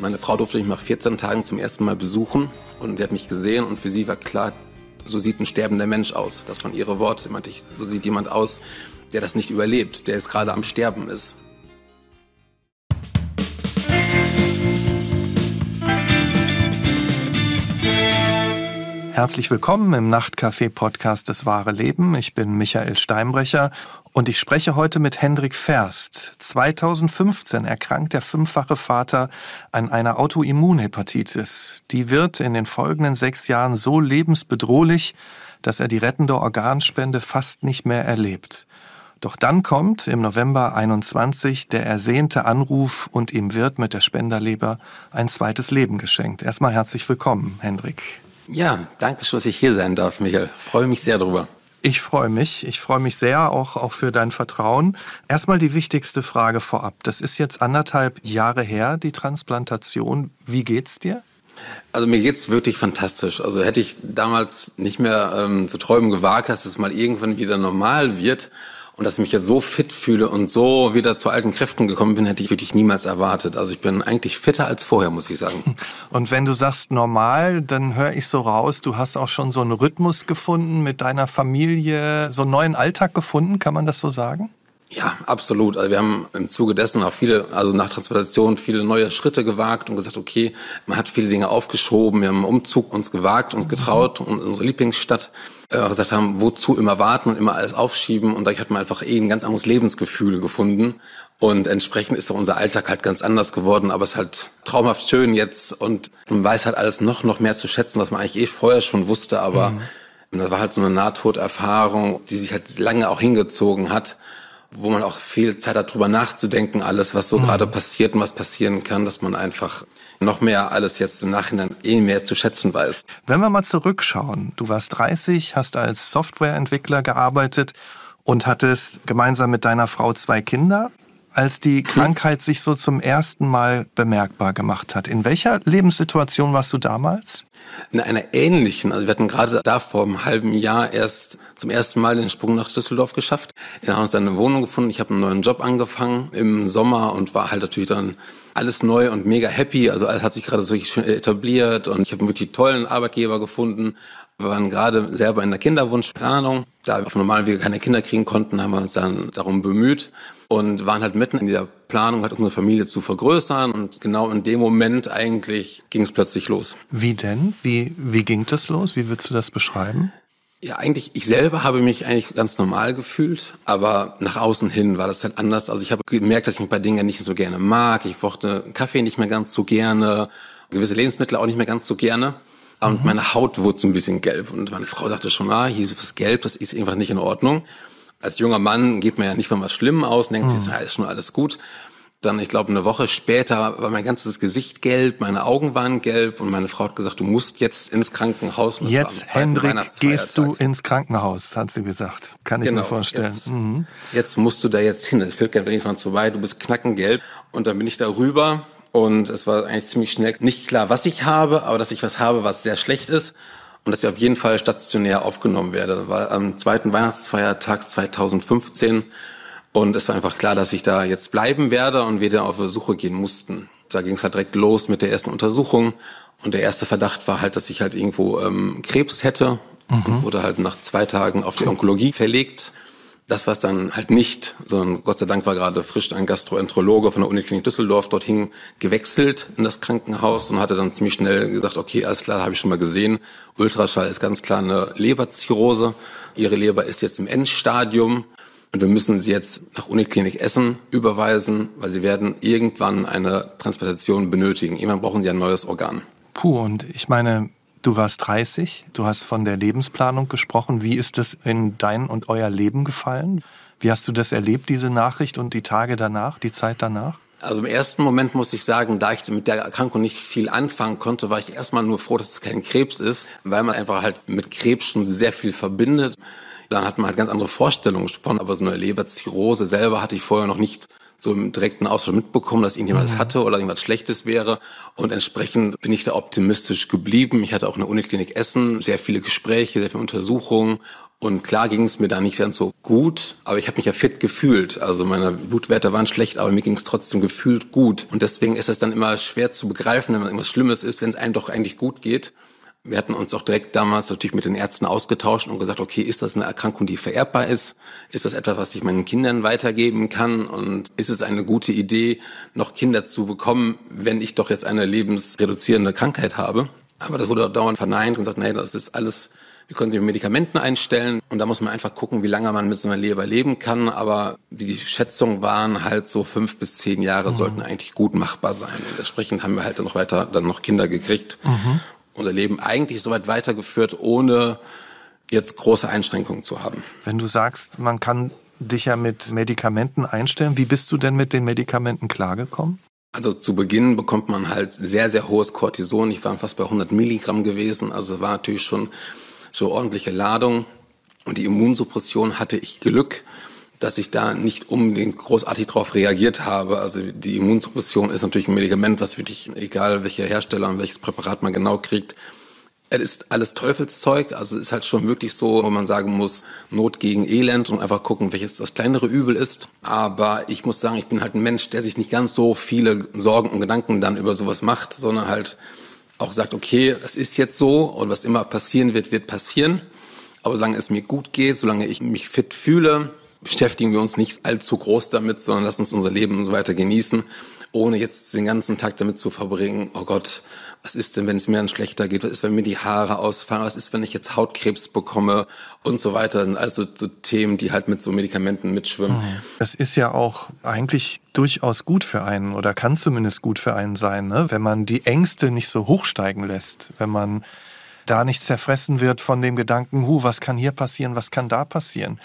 Meine Frau durfte mich nach 14 Tagen zum ersten Mal besuchen und sie hat mich gesehen und für sie war klar, so sieht ein sterbender Mensch aus. Das waren ihre Worte. Meinte so sieht jemand aus, der das nicht überlebt, der jetzt gerade am Sterben ist. Herzlich willkommen im Nachtcafé-Podcast Das wahre Leben. Ich bin Michael Steinbrecher und ich spreche heute mit Hendrik Ferst. 2015 erkrankt der fünffache Vater an einer Autoimmunhepatitis. Die wird in den folgenden sechs Jahren so lebensbedrohlich, dass er die rettende Organspende fast nicht mehr erlebt. Doch dann kommt im November 21 der ersehnte Anruf und ihm wird mit der Spenderleber ein zweites Leben geschenkt. Erstmal herzlich willkommen, Hendrik. Ja, danke dass ich hier sein darf, Michael. Freue mich sehr darüber. Ich freue mich. Ich freue mich sehr auch, auch für dein Vertrauen. Erstmal die wichtigste Frage vorab. Das ist jetzt anderthalb Jahre her, die Transplantation. Wie geht's dir? Also mir geht's wirklich fantastisch. Also hätte ich damals nicht mehr ähm, zu träumen gewagt, dass es mal irgendwann wieder normal wird und dass ich mich jetzt so fit fühle und so wieder zu alten Kräften gekommen bin, hätte ich wirklich niemals erwartet. Also ich bin eigentlich fitter als vorher, muss ich sagen. Und wenn du sagst normal, dann höre ich so raus, du hast auch schon so einen Rhythmus gefunden mit deiner Familie, so einen neuen Alltag gefunden, kann man das so sagen? Ja, absolut. Also wir haben im Zuge dessen auch viele, also nach Transplantation viele neue Schritte gewagt und gesagt, okay, man hat viele Dinge aufgeschoben, wir haben einen Umzug uns gewagt und getraut und unsere Lieblingsstadt äh, gesagt haben, wozu immer warten und immer alles aufschieben. Und da hat man einfach eh ein ganz anderes Lebensgefühl gefunden. Und entsprechend ist auch unser Alltag halt ganz anders geworden, aber es ist halt traumhaft schön jetzt. Und man weiß halt alles noch, noch mehr zu schätzen, was man eigentlich eh vorher schon wusste, aber mhm. das war halt so eine Nahtoderfahrung, die sich halt lange auch hingezogen hat wo man auch viel Zeit hat, drüber nachzudenken, alles, was so mhm. gerade passiert und was passieren kann, dass man einfach noch mehr alles jetzt im Nachhinein eh mehr zu schätzen weiß. Wenn wir mal zurückschauen, du warst 30, hast als Softwareentwickler gearbeitet und hattest gemeinsam mit deiner Frau zwei Kinder. Als die. Krankheit sich so zum ersten Mal bemerkbar gemacht hat, in welcher Lebenssituation warst du damals? In einer ähnlichen, also wir hatten gerade da vor einem halben Jahr erst zum ersten Mal den Sprung nach Düsseldorf geschafft. Wir haben uns dann eine Wohnung gefunden. Ich habe einen neuen Job angefangen im Sommer und war halt natürlich dann alles neu und mega happy. Also alles hat sich gerade so schön etabliert und ich habe einen wirklich tollen Arbeitgeber gefunden. Wir waren gerade selber in der Kinderwunschplanung. Da wir auf normalen Wege keine Kinder kriegen konnten, haben wir uns dann darum bemüht und waren halt mitten in dieser Planung, halt unsere Familie zu vergrößern. Und genau in dem Moment eigentlich ging es plötzlich los. Wie denn? Wie, wie ging das los? Wie würdest du das beschreiben? Ja, eigentlich, ich selber habe mich eigentlich ganz normal gefühlt, aber nach außen hin war das halt anders. Also ich habe gemerkt, dass ich ein paar Dinge nicht so gerne mag. Ich mochte Kaffee nicht mehr ganz so gerne, gewisse Lebensmittel auch nicht mehr ganz so gerne. Und mhm. meine Haut wurde so ein bisschen gelb. Und meine Frau dachte schon, ah, hier ist was gelb, das ist einfach nicht in Ordnung als junger Mann geht man ja nicht von was Schlimmem aus, denkt mhm. sich so, ja, ist schon alles gut. Dann, ich glaube, eine Woche später war mein ganzes Gesicht gelb, meine Augen waren gelb und meine Frau hat gesagt, du musst jetzt ins Krankenhaus. Jetzt, Hendrik, gehst du ins Krankenhaus, hat sie gesagt. Kann ich genau, mir vorstellen. Jetzt, mhm. jetzt musst du da jetzt hin. Es fehlt gar nicht zu weit, du bist knackengelb. Und dann bin ich da rüber und es war eigentlich ziemlich schnell nicht klar, was ich habe, aber dass ich was habe, was sehr schlecht ist und dass ich auf jeden Fall stationär aufgenommen werde. Das war am zweiten Weihnachtsfeiertag 2015 und es war einfach klar, dass ich da jetzt bleiben werde und wir dann auf Suche gehen mussten. Da ging es halt direkt los mit der ersten Untersuchung und der erste Verdacht war halt, dass ich halt irgendwo ähm, Krebs hätte mhm. und wurde halt nach zwei Tagen auf die Onkologie verlegt. Das war es dann halt nicht, sondern Gott sei Dank war gerade frisch ein Gastroenterologe von der Uniklinik Düsseldorf dorthin gewechselt in das Krankenhaus und hatte dann ziemlich schnell gesagt, okay, alles klar, habe ich schon mal gesehen. Ultraschall ist ganz klar eine Leberzirrhose. Ihre Leber ist jetzt im Endstadium und wir müssen sie jetzt nach Uniklinik Essen überweisen, weil sie werden irgendwann eine Transplantation benötigen. Irgendwann brauchen sie ein neues Organ. Puh, und ich meine, Du warst 30, du hast von der Lebensplanung gesprochen. Wie ist das in dein und euer Leben gefallen? Wie hast du das erlebt, diese Nachricht und die Tage danach, die Zeit danach? Also im ersten Moment muss ich sagen, da ich mit der Erkrankung nicht viel anfangen konnte, war ich erstmal nur froh, dass es kein Krebs ist, weil man einfach halt mit Krebs schon sehr viel verbindet. Dann hat man halt ganz andere Vorstellungen von, aber so eine Leberzirrhose selber hatte ich vorher noch nicht so im direkten Austausch mitbekommen, dass irgendjemand mhm. das hatte oder irgendwas Schlechtes wäre. Und entsprechend bin ich da optimistisch geblieben. Ich hatte auch in der Uniklinik Essen sehr viele Gespräche, sehr viele Untersuchungen. Und klar ging es mir da nicht ganz so gut, aber ich habe mich ja fit gefühlt. Also meine Blutwerte waren schlecht, aber mir ging es trotzdem gefühlt gut. Und deswegen ist es dann immer schwer zu begreifen, wenn irgendwas Schlimmes ist, wenn es einem doch eigentlich gut geht. Wir hatten uns auch direkt damals natürlich mit den Ärzten ausgetauscht und gesagt, okay, ist das eine Erkrankung, die vererbbar ist? Ist das etwas, was ich meinen Kindern weitergeben kann? Und ist es eine gute Idee, noch Kinder zu bekommen, wenn ich doch jetzt eine lebensreduzierende Krankheit habe? Aber das wurde dauernd verneint und gesagt, nee, das ist alles wir können sich mit Medikamenten einstellen und da muss man einfach gucken, wie lange man mit so einer Leber leben kann. Aber die Schätzungen waren halt so fünf bis zehn Jahre mhm. sollten eigentlich gut machbar sein. Und entsprechend haben wir halt dann noch weiter dann noch Kinder gekriegt. Mhm. Unser Leben eigentlich soweit weitergeführt, ohne jetzt große Einschränkungen zu haben. Wenn du sagst, man kann dich ja mit Medikamenten einstellen, wie bist du denn mit den Medikamenten klargekommen? Also zu Beginn bekommt man halt sehr, sehr hohes Cortison. Ich war fast bei 100 Milligramm gewesen. Also war natürlich schon so ordentliche Ladung. Und die Immunsuppression hatte ich Glück, dass ich da nicht unbedingt großartig drauf reagiert habe. Also die Immunsuppression ist natürlich ein Medikament, was wirklich, egal welcher Hersteller und welches Präparat man genau kriegt, es ist alles Teufelszeug, also ist halt schon wirklich so, wo man sagen muss, Not gegen Elend und einfach gucken, welches das kleinere Übel ist. Aber ich muss sagen, ich bin halt ein Mensch, der sich nicht ganz so viele Sorgen und Gedanken dann über sowas macht, sondern halt auch sagt, okay, das ist jetzt so und was immer passieren wird, wird passieren. Aber solange es mir gut geht, solange ich mich fit fühle, beschäftigen wir uns nicht allzu groß damit, sondern lassen uns unser Leben so weiter genießen, ohne jetzt den ganzen Tag damit zu verbringen, oh Gott, was ist denn, wenn es mir dann schlechter geht? Was ist, wenn mir die Haare ausfallen? Was ist, wenn ich jetzt Hautkrebs bekomme? Und so weiter. Also so Themen, die halt mit so Medikamenten mitschwimmen. Es ist ja auch eigentlich durchaus gut für einen oder kann zumindest gut für einen sein, ne? wenn man die Ängste nicht so hochsteigen lässt, wenn man da nicht zerfressen wird von dem Gedanken, hu, was kann hier passieren, was kann da passieren.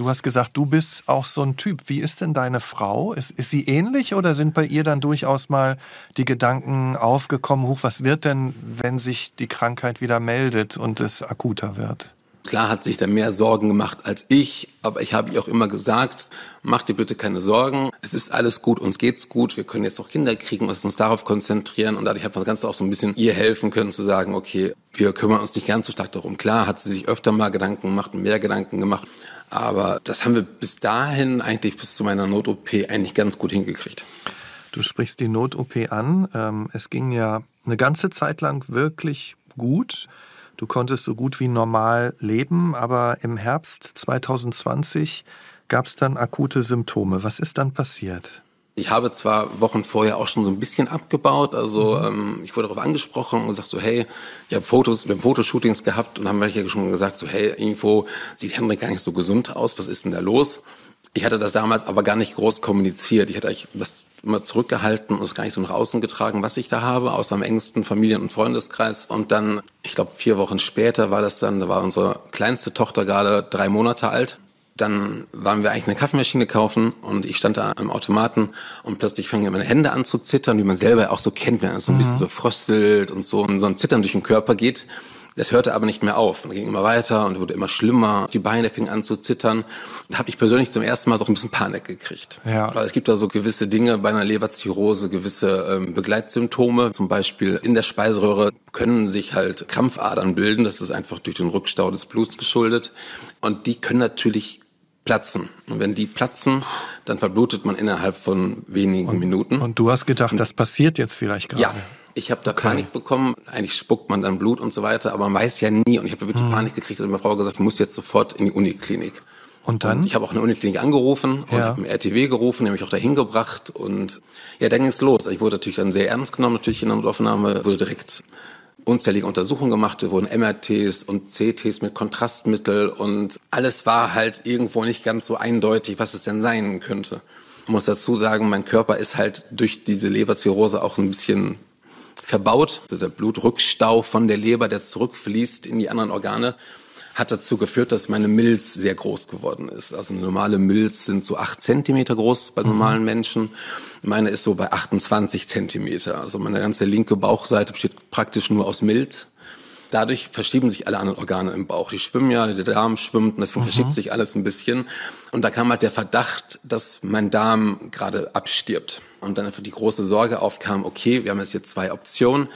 Du hast gesagt, du bist auch so ein Typ. Wie ist denn deine Frau? Ist, ist sie ähnlich oder sind bei ihr dann durchaus mal die Gedanken aufgekommen, huch, was wird denn, wenn sich die Krankheit wieder meldet und es akuter wird? Klar hat sich da mehr Sorgen gemacht als ich, aber ich habe ihr auch immer gesagt, mach dir bitte keine Sorgen, es ist alles gut, uns geht's gut, wir können jetzt auch Kinder kriegen, lass uns darauf konzentrieren und dadurch hat man das Ganze auch so ein bisschen ihr helfen können zu sagen, okay, wir kümmern uns nicht ganz so stark darum. Klar hat sie sich öfter mal Gedanken gemacht, mehr Gedanken gemacht, aber das haben wir bis dahin eigentlich bis zu meiner Not-OP eigentlich ganz gut hingekriegt. Du sprichst die Not-OP an. Ähm, es ging ja eine ganze Zeit lang wirklich gut. Du konntest so gut wie normal leben, aber im Herbst 2020 gab es dann akute Symptome. Was ist dann passiert? Ich habe zwar Wochen vorher auch schon so ein bisschen abgebaut, also mhm. ähm, ich wurde darauf angesprochen und gesagt so, hey, ich habe Fotos, wir haben Fotoshootings gehabt und haben welche schon gesagt so, hey, irgendwo sieht Henrik gar nicht so gesund aus, was ist denn da los? Ich hatte das damals aber gar nicht groß kommuniziert. Ich hatte eigentlich das immer zurückgehalten und es gar nicht so nach außen getragen, was ich da habe, außer am engsten Familien- und Freundeskreis. Und dann, ich glaube, vier Wochen später war das dann, da war unsere kleinste Tochter gerade drei Monate alt dann waren wir eigentlich eine Kaffeemaschine kaufen und ich stand da am Automaten und plötzlich fangen meine Hände an zu zittern, wie man selber auch so kennt, wenn es so ein bisschen mhm. so fröstelt und so und so ein Zittern durch den Körper geht. Das hörte aber nicht mehr auf und ging immer weiter und wurde immer schlimmer. Die Beine fingen an zu zittern. Da habe ich persönlich zum ersten Mal so ein bisschen Panik gekriegt. Ja. Weil es gibt da so gewisse Dinge bei einer Leberzirrhose, gewisse ähm, Begleitsymptome. Zum Beispiel in der Speiseröhre können sich halt Krampfadern bilden. Das ist einfach durch den Rückstau des Bluts geschuldet. Und die können natürlich platzen. Und wenn die platzen, dann verblutet man innerhalb von wenigen und, Minuten. Und du hast gedacht, das passiert jetzt vielleicht gerade? Ja. Ich habe da okay. Panik bekommen. Eigentlich spuckt man dann Blut und so weiter, aber man weiß ja nie. Und ich habe wirklich hm. Panik gekriegt und meine Frau gesagt, ich muss jetzt sofort in die Uniklinik. Und dann? Und ich habe auch eine Uniklinik angerufen und ja. habe einen RTW gerufen, nämlich auch dahin gebracht. Und ja, dann ging es los. Ich wurde natürlich dann sehr ernst genommen, natürlich in der Notaufnahme, wurde direkt unzählige Untersuchungen gemacht, wurden MRTs und CTs mit Kontrastmittel und alles war halt irgendwo nicht ganz so eindeutig, was es denn sein könnte. Ich muss dazu sagen, mein Körper ist halt durch diese Leberzirrhose auch ein bisschen verbaut. Also der Blutrückstau von der Leber, der zurückfließt in die anderen Organe, hat dazu geführt, dass meine Milz sehr groß geworden ist. Also normale Milz sind so acht Zentimeter groß bei mhm. normalen mhm. Menschen. Meine ist so bei 28 Zentimeter. Also meine ganze linke Bauchseite besteht praktisch nur aus Milz. Dadurch verschieben sich alle anderen Organe im Bauch. Die schwimmen ja, der Darm schwimmt und deswegen mhm. verschiebt sich alles ein bisschen. Und da kam halt der Verdacht, dass mein Darm gerade abstirbt. Und dann einfach die große Sorge aufkam, okay, wir haben jetzt hier zwei Optionen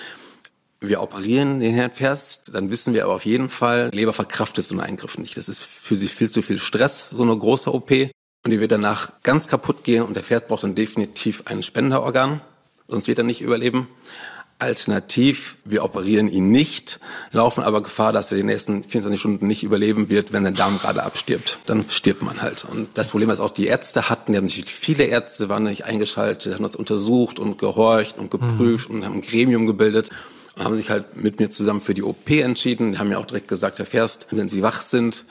wir operieren den Herrn Ferst, dann wissen wir aber auf jeden Fall, Leber verkraftet so einen Eingriff nicht. Das ist für sie viel zu viel Stress, so eine große OP. Und die wird danach ganz kaputt gehen und der Pferd braucht dann definitiv ein Spenderorgan, sonst wird er nicht überleben. Alternativ, wir operieren ihn nicht, laufen aber Gefahr, dass er die nächsten 24 Stunden nicht überleben wird, wenn sein Darm gerade abstirbt. Dann stirbt man halt. Und das Problem ist auch, die Ärzte hatten, die haben natürlich viele Ärzte waren nicht eingeschaltet, haben uns untersucht und gehorcht und geprüft mhm. und haben ein Gremium gebildet haben sich halt mit mir zusammen für die OP entschieden. Die haben mir auch direkt gesagt, Herr Ferst, wenn Sie wach sind,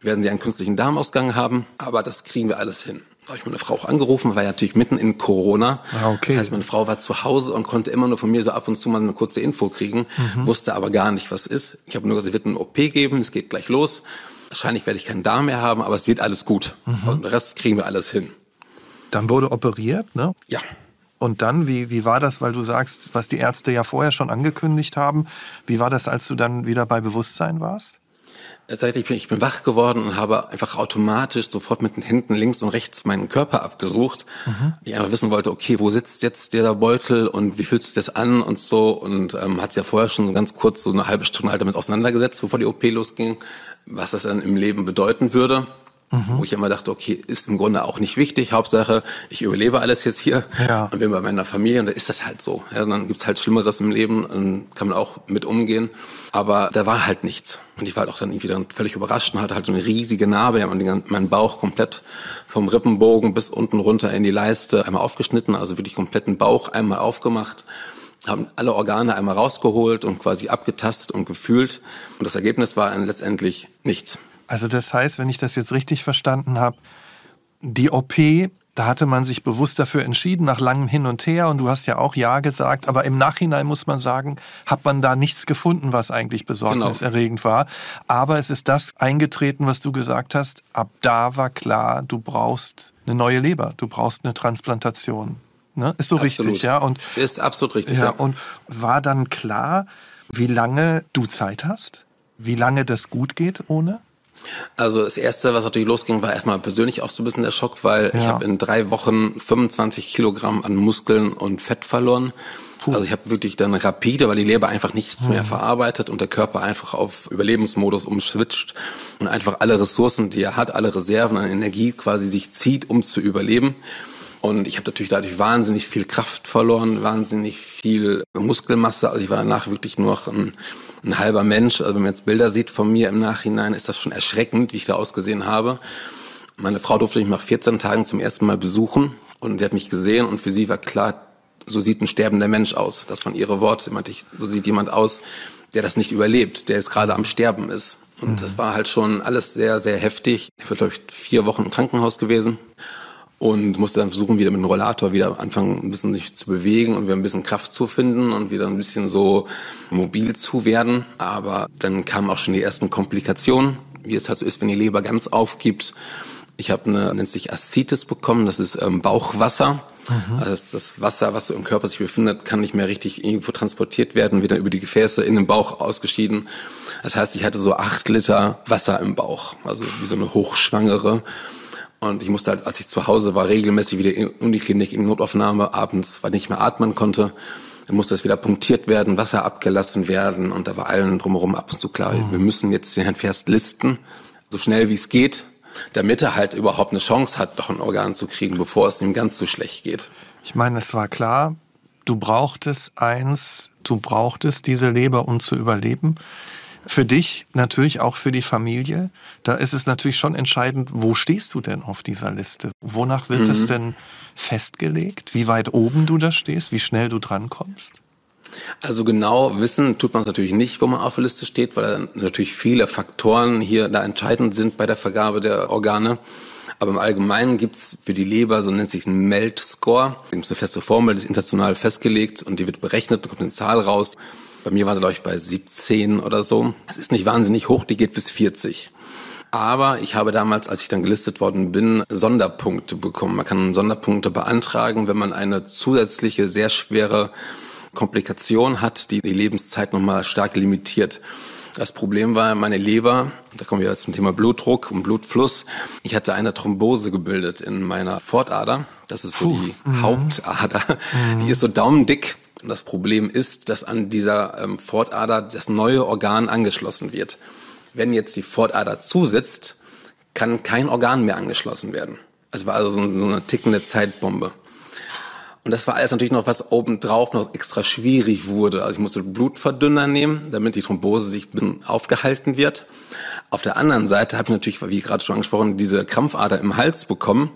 werden Sie einen künstlichen Darmausgang haben, aber das kriegen wir alles hin. Da habe ich meine Frau auch angerufen, war ja natürlich mitten in Corona. Ah, okay. Das heißt, meine Frau war zu Hause und konnte immer nur von mir so ab und zu mal eine kurze Info kriegen, mhm. wusste aber gar nicht, was ist. Ich habe nur gesagt, es wird eine OP geben, es geht gleich los. Wahrscheinlich werde ich keinen Darm mehr haben, aber es wird alles gut. Mhm. Und den Rest kriegen wir alles hin. Dann wurde operiert, ne? Ja. Und dann, wie, wie war das, weil du sagst, was die Ärzte ja vorher schon angekündigt haben, wie war das, als du dann wieder bei Bewusstsein warst? Tatsächlich bin ich bin wach geworden und habe einfach automatisch sofort mit den Händen links und rechts meinen Körper abgesucht. Mhm. Ich einfach wissen wollte, okay, wo sitzt jetzt dieser Beutel und wie fühlt sich das an und so. Und ähm, hat sich ja vorher schon ganz kurz so eine halbe Stunde halt damit auseinandergesetzt, bevor die OP losging, was das dann im Leben bedeuten würde. Mhm. Wo ich immer dachte, okay, ist im Grunde auch nicht wichtig. Hauptsache, ich überlebe alles jetzt hier ja. und bin bei meiner Familie und da ist das halt so. Ja, dann gibt's halt Schlimmeres im Leben und kann man auch mit umgehen. Aber da war halt nichts. Und ich war halt auch dann irgendwie dann völlig überrascht und hatte halt so eine riesige Narbe. Ja, meinen Bauch komplett vom Rippenbogen bis unten runter in die Leiste einmal aufgeschnitten, also wirklich kompletten Bauch einmal aufgemacht haben alle Organe einmal rausgeholt und quasi abgetastet und gefühlt. Und das Ergebnis war letztendlich nichts. Also das heißt, wenn ich das jetzt richtig verstanden habe, die OP, da hatte man sich bewusst dafür entschieden, nach langem Hin und Her, und du hast ja auch Ja gesagt, aber im Nachhinein muss man sagen, hat man da nichts gefunden, was eigentlich besorgniserregend genau. war. Aber es ist das eingetreten, was du gesagt hast. Ab da war klar, du brauchst eine neue Leber, du brauchst eine Transplantation. Ne? Ist so absolut. richtig, ja? Und, ist absolut richtig, ja, ja. Und war dann klar, wie lange du Zeit hast? Wie lange das gut geht ohne? Also das Erste, was natürlich losging, war erstmal persönlich auch so ein bisschen der Schock, weil ja. ich habe in drei Wochen 25 Kilogramm an Muskeln und Fett verloren. Puh. Also ich habe wirklich dann rapide, weil die Leber einfach nichts mhm. mehr verarbeitet und der Körper einfach auf Überlebensmodus umschwitzt und einfach alle Ressourcen, die er hat, alle Reserven an Energie quasi sich zieht, um zu überleben. Und ich habe natürlich dadurch wahnsinnig viel Kraft verloren, wahnsinnig viel Muskelmasse. Also ich war danach wirklich nur noch ein ein halber Mensch. Also wenn man jetzt Bilder sieht von mir im Nachhinein, ist das schon erschreckend, wie ich da ausgesehen habe. Meine Frau durfte mich nach 14 Tagen zum ersten Mal besuchen und die hat mich gesehen und für sie war klar, so sieht ein sterbender Mensch aus. Das von ihre Worte, ich, so sieht jemand aus, der das nicht überlebt, der jetzt gerade am Sterben ist. Und mhm. das war halt schon alles sehr, sehr heftig. Ich war, glaube ich, vier Wochen im Krankenhaus gewesen und musste dann versuchen, wieder mit dem Rollator wieder anfangen, ein bisschen sich zu bewegen und wieder ein bisschen Kraft zu finden und wieder ein bisschen so mobil zu werden. Aber dann kamen auch schon die ersten Komplikationen, wie es halt so ist, wenn die Leber ganz aufgibt. Ich habe eine, nennt sich Aszites bekommen, das ist ähm, Bauchwasser. Mhm. Also das, das Wasser, was so im Körper sich befindet, kann nicht mehr richtig irgendwo transportiert werden, wird dann über die Gefäße in den Bauch ausgeschieden. Das heißt, ich hatte so acht Liter Wasser im Bauch, also wie so eine Hochschwangere. Und ich musste halt, als ich zu Hause war, regelmäßig wieder in die Uniklinik in Notaufnahme abends, weil ich nicht mehr atmen konnte. Dann musste es wieder punktiert werden, Wasser abgelassen werden. Und da war allen drumherum ab und zu klar, mhm. wir müssen jetzt den Herrn Ferst listen, so schnell wie es geht, damit er halt überhaupt eine Chance hat, noch ein Organ zu kriegen, bevor es ihm ganz so schlecht geht. Ich meine, es war klar, du brauchtest eins, du brauchtest diese Leber, um zu überleben. Für dich, natürlich auch für die Familie. Da ist es natürlich schon entscheidend, wo stehst du denn auf dieser Liste? Wonach wird mhm. es denn festgelegt? Wie weit oben du da stehst? Wie schnell du drankommst? Also genau wissen tut man es natürlich nicht, wo man auf der Liste steht, weil natürlich viele Faktoren hier da entscheidend sind bei der Vergabe der Organe. Aber im Allgemeinen gibt's für die Leber, so nennt sich ein MELD-Score. Da gibt eine feste Formel, die ist international festgelegt und die wird berechnet und kommt eine Zahl raus. Bei mir war sie, glaube ich, bei 17 oder so. Es ist nicht wahnsinnig hoch, die geht bis 40. Aber ich habe damals, als ich dann gelistet worden bin, Sonderpunkte bekommen. Man kann Sonderpunkte beantragen, wenn man eine zusätzliche, sehr schwere Komplikation hat, die die Lebenszeit nochmal stark limitiert. Das Problem war meine Leber, da kommen wir jetzt zum Thema Blutdruck und Blutfluss. Ich hatte eine Thrombose gebildet in meiner Fortader. Das ist so Puh. die mhm. Hauptader. Mhm. Die ist so daumendick das Problem ist, dass an dieser ähm, Fortader das neue Organ angeschlossen wird. Wenn jetzt die Fortader zusitzt, kann kein Organ mehr angeschlossen werden. Es war also so eine tickende Zeitbombe. Und das war alles natürlich noch, was obendrauf noch extra schwierig wurde. Also ich musste Blutverdünner nehmen, damit die Thrombose sich ein bisschen aufgehalten wird. Auf der anderen Seite habe ich natürlich, wie gerade schon angesprochen, diese Krampfader im Hals bekommen.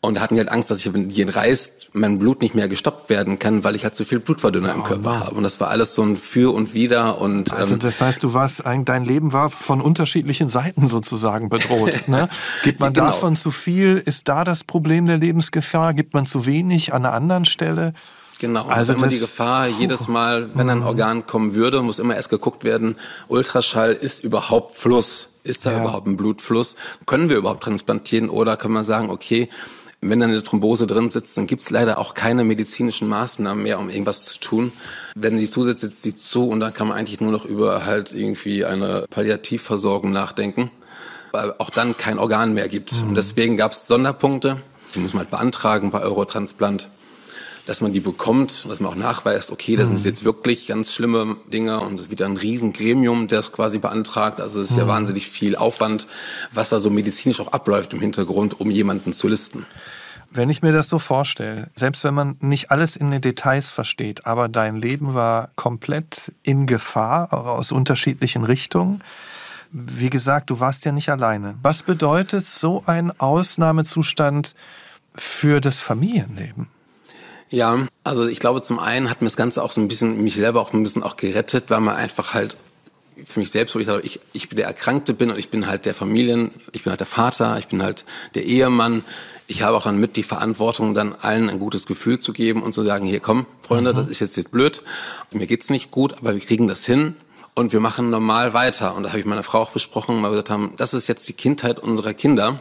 Und hatten halt Angst, dass ich, wenn die entreißt, mein Blut nicht mehr gestoppt werden kann, weil ich halt zu viel Blutverdünner im oh, Körper wow. habe. Und das war alles so ein Für und Wider. Und, also ähm, das heißt, du warst, dein Leben war von unterschiedlichen Seiten sozusagen bedroht. ne? Gibt man genau. davon zu viel? Ist da das Problem der Lebensgefahr? Gibt man zu wenig an einer anderen Stelle? Genau, also immer die Gefahr, jedes Mal, wenn ein mhm. Organ kommen würde, muss immer erst geguckt werden, Ultraschall ist überhaupt Fluss. Ist da ja. überhaupt ein Blutfluss? Können wir überhaupt transplantieren oder kann man sagen, okay, wenn da eine Thrombose drin sitzt, dann gibt's leider auch keine medizinischen Maßnahmen mehr, um irgendwas zu tun. Wenn die zusitzt, sitzt die zu und dann kann man eigentlich nur noch über halt irgendwie eine Palliativversorgung nachdenken, weil auch dann kein Organ mehr gibt. Mhm. Und deswegen gab's Sonderpunkte, die muss man halt beantragen bei Eurotransplant dass man die bekommt, dass man auch nachweist, okay, das sind mhm. jetzt wirklich ganz schlimme Dinge und es wird ein Riesengremium, der es quasi beantragt. Also es ist ja mhm. wahnsinnig viel Aufwand, was da so medizinisch auch abläuft im Hintergrund, um jemanden zu listen. Wenn ich mir das so vorstelle, selbst wenn man nicht alles in den Details versteht, aber dein Leben war komplett in Gefahr aus unterschiedlichen Richtungen. Wie gesagt, du warst ja nicht alleine. Was bedeutet so ein Ausnahmezustand für das Familienleben? Ja, also ich glaube, zum einen hat mir das Ganze auch so ein bisschen, mich selber auch ein bisschen auch gerettet, weil man einfach halt für mich selbst, wo ich sage, ich, ich der Erkrankte bin und ich bin halt der Familien, ich bin halt der Vater, ich bin halt der Ehemann. Ich habe auch dann mit die Verantwortung, dann allen ein gutes Gefühl zu geben und zu sagen, hier komm, Freunde, mhm. das ist jetzt nicht blöd, mir geht's nicht gut, aber wir kriegen das hin und wir machen normal weiter. Und da habe ich meiner Frau auch besprochen, weil wir gesagt haben, das ist jetzt die Kindheit unserer Kinder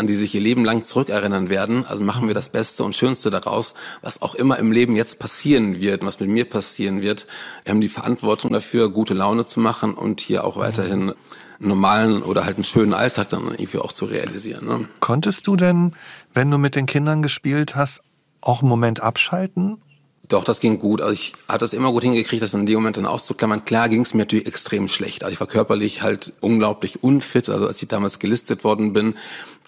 an die sich ihr Leben lang zurückerinnern werden. Also machen wir das Beste und Schönste daraus, was auch immer im Leben jetzt passieren wird, was mit mir passieren wird. Wir haben die Verantwortung dafür, gute Laune zu machen und hier auch weiterhin einen normalen oder halt einen schönen Alltag dann irgendwie auch zu realisieren. Ne? Konntest du denn, wenn du mit den Kindern gespielt hast, auch einen Moment abschalten doch, das ging gut. Also ich hatte es immer gut hingekriegt, das in dem Moment dann auszuklammern. Klar ging es mir natürlich extrem schlecht. Also ich war körperlich halt unglaublich unfit. Also als ich damals gelistet worden bin,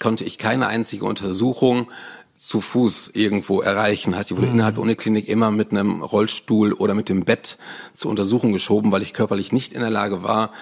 konnte ich keine einzige Untersuchung zu Fuß irgendwo erreichen. Heißt, ich wurde mhm. innerhalb der Uniklinik immer mit einem Rollstuhl oder mit dem Bett zur Untersuchung geschoben, weil ich körperlich nicht in der Lage war,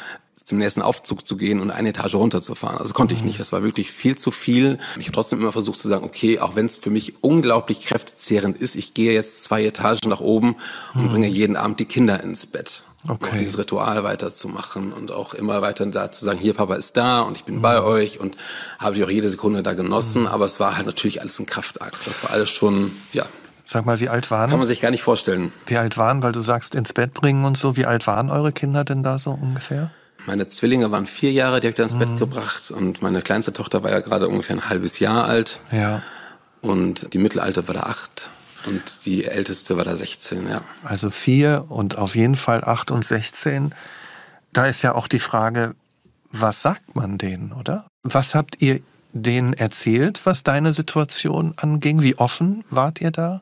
zum nächsten Aufzug zu gehen und eine Etage runterzufahren. Also konnte ich mhm. nicht. Das war wirklich viel zu viel. Ich habe trotzdem immer versucht zu sagen, okay, auch wenn es für mich unglaublich kräftezehrend ist, ich gehe jetzt zwei Etagen nach oben und mhm. bringe jeden Abend die Kinder ins Bett. Okay. Auch dieses Ritual weiterzumachen und auch immer weiter da zu sagen, hier Papa ist da und ich bin mhm. bei euch und habe ich auch jede Sekunde da genossen. Mhm. Aber es war halt natürlich alles ein Kraftakt. Das war alles schon, ja. Sag mal, wie alt waren? Kann man sich gar nicht vorstellen. Wie alt waren, weil du sagst ins Bett bringen und so. Wie alt waren eure Kinder denn da so ungefähr? Meine Zwillinge waren vier Jahre, die habe ich dann ins Bett mhm. gebracht. Und meine kleinste Tochter war ja gerade ungefähr ein halbes Jahr alt. Ja. Und die Mittelalte war da acht. Und die älteste war da 16, ja. Also vier und auf jeden Fall acht und 16. Da ist ja auch die Frage, was sagt man denen, oder? Was habt ihr denen erzählt, was deine Situation anging? Wie offen wart ihr da?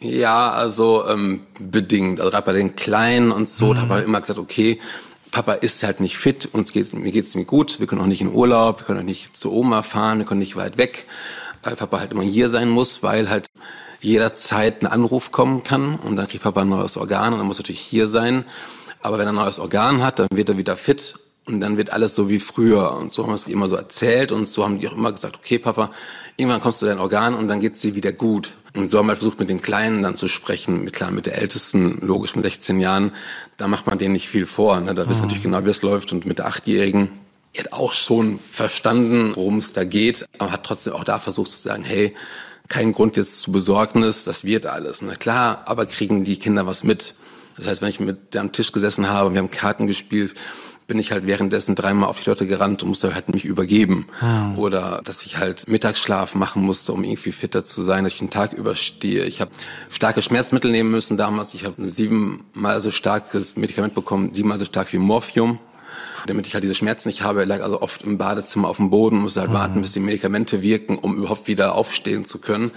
Ja, also ähm, bedingt. Also gerade bei den Kleinen und so, mhm. da habe ich immer gesagt, okay, Papa ist halt nicht fit, uns geht's, mir geht's mir gut, wir können auch nicht in Urlaub, wir können auch nicht zu Oma fahren, wir können nicht weit weg, weil Papa halt immer hier sein muss, weil halt jederzeit ein Anruf kommen kann und dann kriegt Papa ein neues Organ und dann muss er natürlich hier sein. Aber wenn er ein neues Organ hat, dann wird er wieder fit und dann wird alles so wie früher. Und so haben wir es immer so erzählt und so haben die auch immer gesagt, okay Papa, irgendwann kommst du dein Organ und dann geht's dir wieder gut. Und so haben wir halt versucht, mit den Kleinen dann zu sprechen. Mit, klar, mit der Ältesten, logisch mit 16 Jahren, da macht man denen nicht viel vor. Ne? Da mhm. wisst natürlich genau, wie es läuft. Und mit der Achtjährigen, die hat auch schon verstanden, worum es da geht, aber hat trotzdem auch da versucht zu sagen, hey, kein Grund jetzt zu Besorgnis, das wird alles. Na klar, aber kriegen die Kinder was mit. Das heißt, wenn ich mit der am Tisch gesessen habe, wir haben Karten gespielt, bin ich halt währenddessen dreimal auf die Leute gerannt und musste halt mich übergeben. Hm. Oder dass ich halt Mittagsschlaf machen musste, um irgendwie fitter zu sein, dass ich den Tag überstehe. Ich habe starke Schmerzmittel nehmen müssen damals. Ich habe siebenmal so starkes Medikament bekommen, siebenmal so stark wie Morphium damit ich halt diese Schmerzen nicht habe. Lag also oft im Badezimmer auf dem Boden, musste halt mhm. warten, bis die Medikamente wirken, um überhaupt wieder aufstehen zu können.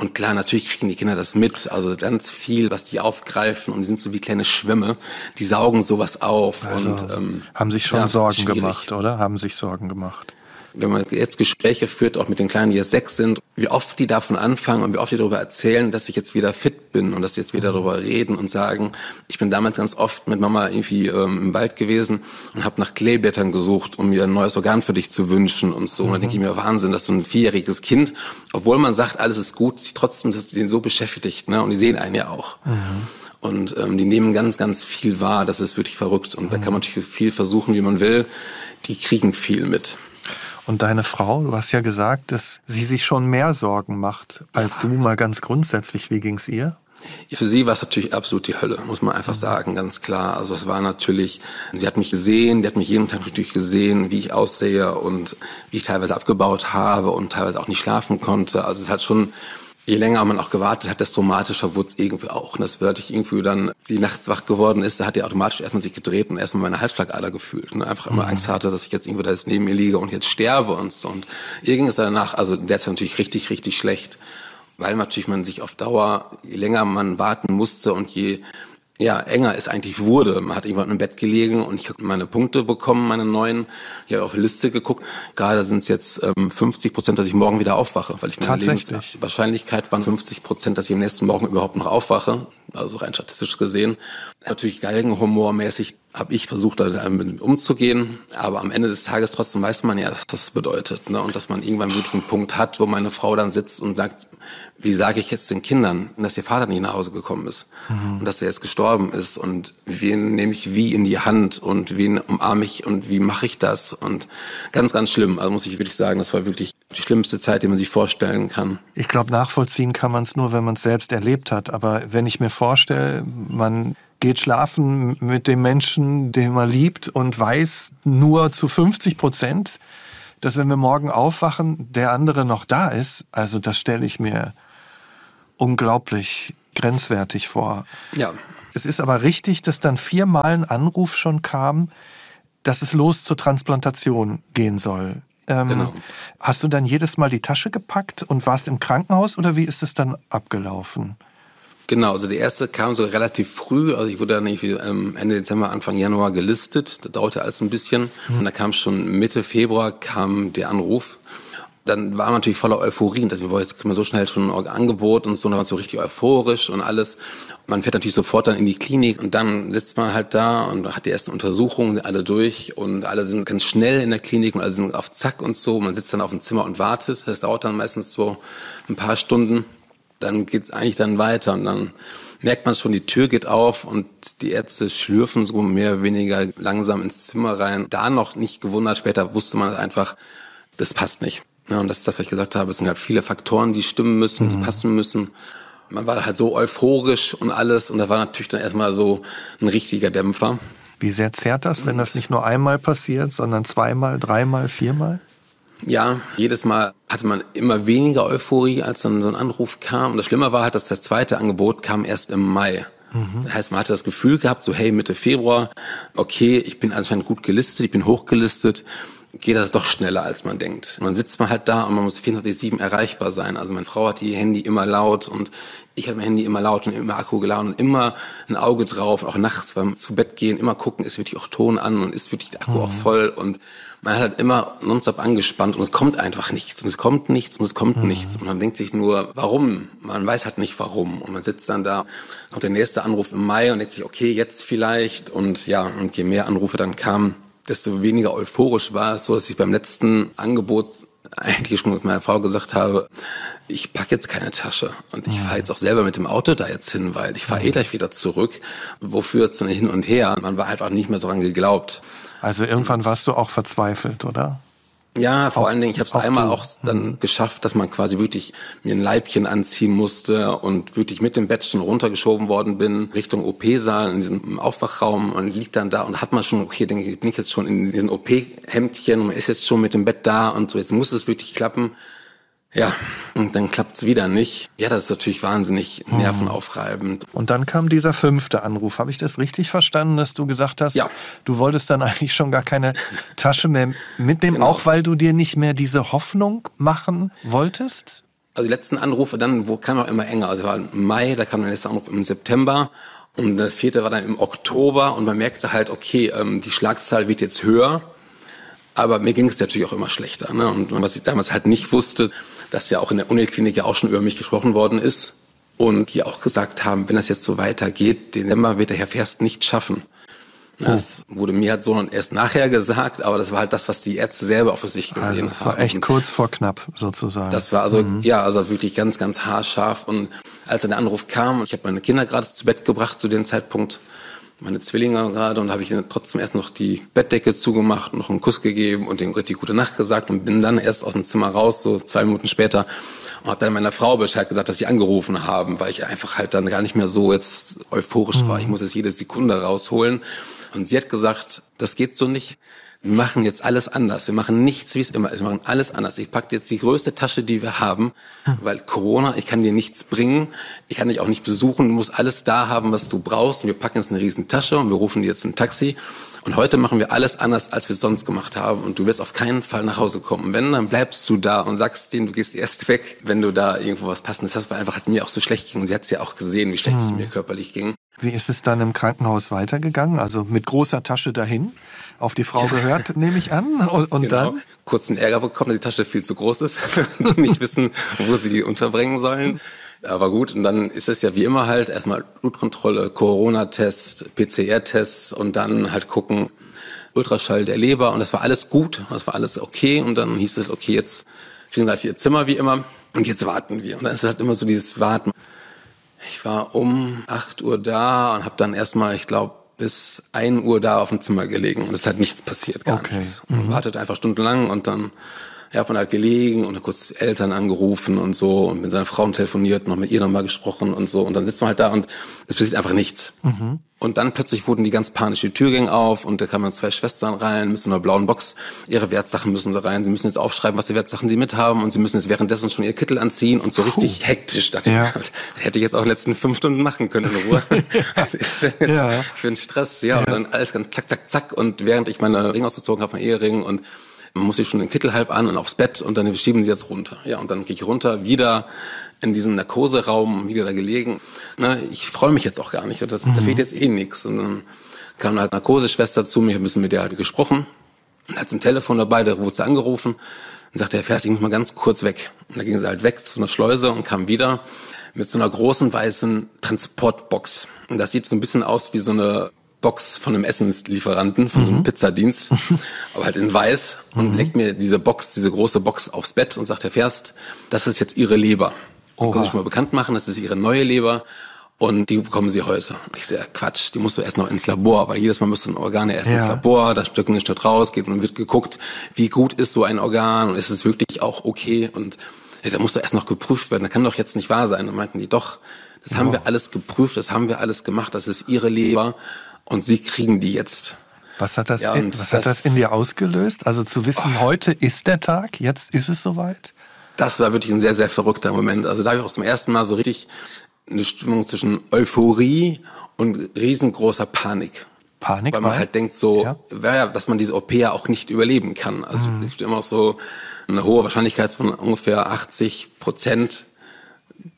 Und klar, natürlich kriegen die Kinder das mit. Also ganz viel, was die aufgreifen und die sind so wie kleine Schwämme. Die saugen sowas auf. Also und, ähm, haben sich schon ja, Sorgen schwierig. gemacht, oder? Haben sich Sorgen gemacht wenn man jetzt Gespräche führt, auch mit den Kleinen, die jetzt sechs sind, wie oft die davon anfangen und wie oft die darüber erzählen, dass ich jetzt wieder fit bin und dass sie jetzt wieder darüber reden und sagen, ich bin damals ganz oft mit Mama irgendwie ähm, im Wald gewesen und habe nach Kleeblättern gesucht, um mir ein neues Organ für dich zu wünschen und so. Und dann denke ich mir, Wahnsinn, dass so ein vierjähriges Kind, obwohl man sagt, alles ist gut, sie trotzdem dass den so beschäftigt, ne? Und die sehen einen ja auch. Mhm. Und ähm, die nehmen ganz, ganz viel wahr. Das ist wirklich verrückt. Und mhm. da kann man natürlich viel versuchen, wie man will. Die kriegen viel mit. Und deine Frau, du hast ja gesagt, dass sie sich schon mehr Sorgen macht als du mal ganz grundsätzlich. Wie ging's ihr? Für sie war es natürlich absolut die Hölle, muss man einfach sagen, ganz klar. Also es war natürlich, sie hat mich gesehen, die hat mich jeden Tag natürlich gesehen, wie ich aussehe und wie ich teilweise abgebaut habe und teilweise auch nicht schlafen konnte. Also es hat schon je länger man auch gewartet hat, desto dramatischer wurde es irgendwie auch. Und das würde ich irgendwie dann, die nachts wach geworden ist, da hat die automatisch erstmal sich gedreht und erstmal meine Halsschlagader gefühlt. Und einfach immer mhm. Angst hatte, dass ich jetzt irgendwie da jetzt neben mir liege und jetzt sterbe und so. Und ihr ging es danach, also der ist natürlich richtig, richtig schlecht. Weil natürlich man sich auf Dauer, je länger man warten musste und je ja, enger es eigentlich wurde. Man hat irgendwann im Bett gelegen und ich habe meine Punkte bekommen, meine neuen. Ich habe auf die Liste geguckt. Gerade sind es jetzt ähm, 50 Prozent, dass ich morgen wieder aufwache, weil ich meine Lebenswahrscheinlichkeit waren 50 Prozent, dass ich am nächsten Morgen überhaupt noch aufwache. Also rein statistisch gesehen. Natürlich galgenhumormäßig habe ich versucht, damit umzugehen. Aber am Ende des Tages trotzdem weiß man ja, was das bedeutet. Ne? Und dass man irgendwann wirklich einen Punkt hat, wo meine Frau dann sitzt und sagt, wie sage ich jetzt den Kindern, dass ihr Vater nicht nach Hause gekommen ist mhm. und dass er jetzt gestorben ist und wen nehme ich wie in die Hand und wen umarme ich und wie mache ich das und ganz, ganz schlimm. Also muss ich wirklich sagen, das war wirklich die schlimmste Zeit, die man sich vorstellen kann. Ich glaube, nachvollziehen kann man es nur, wenn man es selbst erlebt hat. Aber wenn ich mir vorstelle, man geht schlafen mit dem Menschen, den man liebt und weiß nur zu 50 Prozent, dass wenn wir morgen aufwachen, der andere noch da ist. Also das stelle ich mir unglaublich grenzwertig vor. Ja. Es ist aber richtig, dass dann viermal ein Anruf schon kam, dass es los zur Transplantation gehen soll. Ähm, genau. Hast du dann jedes Mal die Tasche gepackt und warst im Krankenhaus oder wie ist es dann abgelaufen? Genau, also die erste kam so relativ früh, also ich wurde dann irgendwie ähm, Ende Dezember, Anfang Januar gelistet, das dauerte alles ein bisschen mhm. und da kam schon Mitte Februar kam der Anruf dann war man natürlich voller Euphorie. dass wir jetzt kriegen wir so schnell schon ein Angebot und so, und dann war so richtig euphorisch und alles. Man fährt natürlich sofort dann in die Klinik und dann sitzt man halt da und hat die ersten Untersuchungen alle durch und alle sind ganz schnell in der Klinik und alle sind auf Zack und so. Man sitzt dann auf dem Zimmer und wartet. Das dauert dann meistens so ein paar Stunden. Dann geht's eigentlich dann weiter und dann merkt man schon, die Tür geht auf und die Ärzte schlürfen so mehr oder weniger langsam ins Zimmer rein. Da noch nicht gewundert, später wusste man einfach, das passt nicht. Ja, und das ist das, was ich gesagt habe. Es sind halt viele Faktoren, die stimmen müssen, die mhm. passen müssen. Man war halt so euphorisch und alles. Und das war natürlich dann erstmal so ein richtiger Dämpfer. Wie sehr zerrt das, wenn das nicht nur einmal passiert, sondern zweimal, dreimal, viermal? Ja, jedes Mal hatte man immer weniger Euphorie, als dann so ein Anruf kam. Und das Schlimme war halt, dass das zweite Angebot kam erst im Mai. Mhm. Das heißt, man hatte das Gefühl gehabt, so hey, Mitte Februar, okay, ich bin anscheinend gut gelistet, ich bin hochgelistet geht das doch schneller, als man denkt. Man sitzt mal halt da und man muss 24-7 erreichbar sein. Also meine Frau hat ihr Handy immer laut und ich habe mein Handy immer laut und immer Akku geladen und immer ein Auge drauf, auch nachts beim zu Bett gehen, immer gucken, ist wirklich auch Ton an und ist wirklich der Akku mhm. auch voll und man hat halt immer nonstop angespannt und es kommt einfach nichts und es kommt nichts und es kommt mhm. nichts und man denkt sich nur, warum? Man weiß halt nicht warum und man sitzt dann da, kommt der nächste Anruf im Mai und denkt sich, okay, jetzt vielleicht und ja, und je mehr Anrufe dann kamen, desto weniger euphorisch war es so, dass ich beim letzten Angebot eigentlich schon mit meiner Frau gesagt habe, ich packe jetzt keine Tasche und ich fahre jetzt auch selber mit dem Auto da jetzt hin, weil ich fahre eh gleich wieder zurück. Wofür zu hin und her? Man war einfach nicht mehr so dran geglaubt. Also irgendwann warst du auch verzweifelt, oder? Ja, vor auch, allen Dingen, ich habe es einmal du. auch dann mhm. geschafft, dass man quasi wirklich mir ein Leibchen anziehen musste und wirklich mit dem Bett schon runtergeschoben worden bin Richtung OP-Saal in diesem Aufwachraum und liegt dann da und hat man schon, okay, denke ich, bin ich jetzt schon in diesen OP-Hemdchen und ist jetzt schon mit dem Bett da und so, jetzt muss es wirklich klappen. Ja, und dann klappt's wieder nicht. Ja, das ist natürlich wahnsinnig hm. nervenaufreibend. Und dann kam dieser fünfte Anruf. Habe ich das richtig verstanden, dass du gesagt hast, ja. du wolltest dann eigentlich schon gar keine Tasche mehr mitnehmen, genau. auch weil du dir nicht mehr diese Hoffnung machen wolltest? Also die letzten Anrufe dann, wo kam auch immer enger. Also es war im Mai, da kam der nächste Anruf im September und das vierte war dann im Oktober und man merkte halt, okay, ähm, die Schlagzahl wird jetzt höher. Aber mir ging es natürlich auch immer schlechter. Ne? Und was ich damals halt nicht wusste, dass ja auch in der Uniklinik ja auch schon über mich gesprochen worden ist und die auch gesagt haben, wenn das jetzt so weitergeht, den Dezember wird der Herr Ferst nicht schaffen. Das wurde mir halt so und erst nachher gesagt, aber das war halt das, was die Ärzte selber auch für sich gesehen also das haben. Das war echt kurz vor knapp sozusagen. Das war also, mhm. ja, also wirklich ganz, ganz haarscharf. Und als dann der Anruf kam, und ich habe meine Kinder gerade zu Bett gebracht zu dem Zeitpunkt, meine Zwillinge gerade, und habe ich ihnen trotzdem erst noch die Bettdecke zugemacht, noch einen Kuss gegeben und denen richtig gute Nacht gesagt und bin dann erst aus dem Zimmer raus, so zwei Minuten später, und habe dann meiner Frau Bescheid gesagt, dass sie angerufen haben, weil ich einfach halt dann gar nicht mehr so jetzt euphorisch mhm. war. Ich muss jetzt jede Sekunde rausholen. Und sie hat gesagt, das geht so nicht. Wir machen jetzt alles anders. Wir machen nichts, wie es immer ist. Wir machen alles anders. Ich packe jetzt die größte Tasche, die wir haben, weil Corona, ich kann dir nichts bringen. Ich kann dich auch nicht besuchen. Du musst alles da haben, was du brauchst. Und wir packen jetzt eine riesen Tasche und wir rufen dir jetzt ein Taxi. Und heute machen wir alles anders, als wir es sonst gemacht haben. Und du wirst auf keinen Fall nach Hause kommen. Wenn, dann bleibst du da und sagst denen, du gehst erst weg, wenn du da irgendwo was passendes hast. Weil einfach hat mir auch so schlecht ging. Und sie hat es ja auch gesehen, wie schlecht hm. es mir körperlich ging. Wie ist es dann im Krankenhaus weitergegangen? Also mit großer Tasche dahin? Auf die Frau gehört, nehme ich an. Und, und genau. dann? Kurzen Ärger bekommen, dass die Tasche viel zu groß ist und nicht wissen, wo sie die unterbringen sollen. Aber gut, und dann ist es ja wie immer halt erstmal Blutkontrolle, Corona-Test, PCR-Tests und dann halt gucken, Ultraschall der Leber und das war alles gut, das war alles okay und dann hieß es, okay, jetzt kriegen sie halt ihr Zimmer wie immer und jetzt warten wir. Und dann ist halt immer so dieses Warten. Ich war um 8 Uhr da und habe dann erstmal, ich glaube, bis 1 Uhr da auf dem Zimmer gelegen und es hat nichts passiert, gar okay. nichts. Und mhm. wartet einfach stundenlang und dann ja, hat man halt gelegen und dann kurz Eltern angerufen und so und mit seiner Frau telefoniert, noch mit ihr nochmal gesprochen und so und dann sitzt man halt da und es passiert einfach nichts. Mhm. Und dann plötzlich wurden die ganz panisch, die Tür ging auf und da kamen zwei Schwestern rein, müssen in einer blauen Box, ihre Wertsachen müssen da rein, sie müssen jetzt aufschreiben, was die Wertsachen sie mithaben und sie müssen jetzt währenddessen schon ihr Kittel anziehen und so richtig Puh. hektisch. Dachte ja. ich, hätte ich jetzt auch in den letzten fünf Stunden machen können in Ruhe. ja. Für den Stress, ja, ja, und dann alles ganz zack, zack, zack und während ich meine Ring ausgezogen habe, mein Ehering und man muss sich schon den Kittel halb an und aufs Bett und dann schieben sie jetzt runter. Ja, und dann gehe ich runter, wieder in diesen Narkoseraum, wieder da gelegen. Na, ich freue mich jetzt auch gar nicht. Das, mhm. Da fehlt jetzt eh nichts. Und dann kam halt Narkoseschwester zu mir, ein bisschen mit der halt gesprochen. Und hat ein Telefon dabei, da wurde sie angerufen und sagte, Herr Fers, ich muss mal ganz kurz weg. Und dann ging sie halt weg zu einer Schleuse und kam wieder mit so einer großen weißen Transportbox. Und das sieht so ein bisschen aus wie so eine Box von einem Essenslieferanten, von mhm. so einem mhm. Pizzadienst, aber halt in weiß und mhm. legt mir diese Box, diese große Box aufs Bett und sagt, Herr Ferst, das ist jetzt Ihre Leber. Oha. Können Sie sich mal bekannt machen, das ist Ihre neue Leber und die bekommen Sie heute. Ich sehe, Quatsch, die musst du erst noch ins Labor, weil jedes Mal müssen Organe erst ja. ins Labor, da Stück nicht Stück raus, geht und wird geguckt, wie gut ist so ein Organ und ist es wirklich auch okay und ja, da muss doch erst noch geprüft werden, das kann doch jetzt nicht wahr sein. Und meinten die, doch, das haben wir alles geprüft, das haben wir alles gemacht, das ist Ihre Leber und sie kriegen die jetzt. Was hat das, ja, in, was das, hat das in dir ausgelöst? Also zu wissen, oh. heute ist der Tag, jetzt ist es soweit? Das war wirklich ein sehr, sehr verrückter Moment. Also da habe ich auch zum ersten Mal so richtig eine Stimmung zwischen Euphorie und riesengroßer Panik. Panik? Weil man halt denkt so, ja. dass man diese OP ja auch nicht überleben kann. Also mhm. es gibt immer so eine hohe Wahrscheinlichkeit von ungefähr 80 Prozent,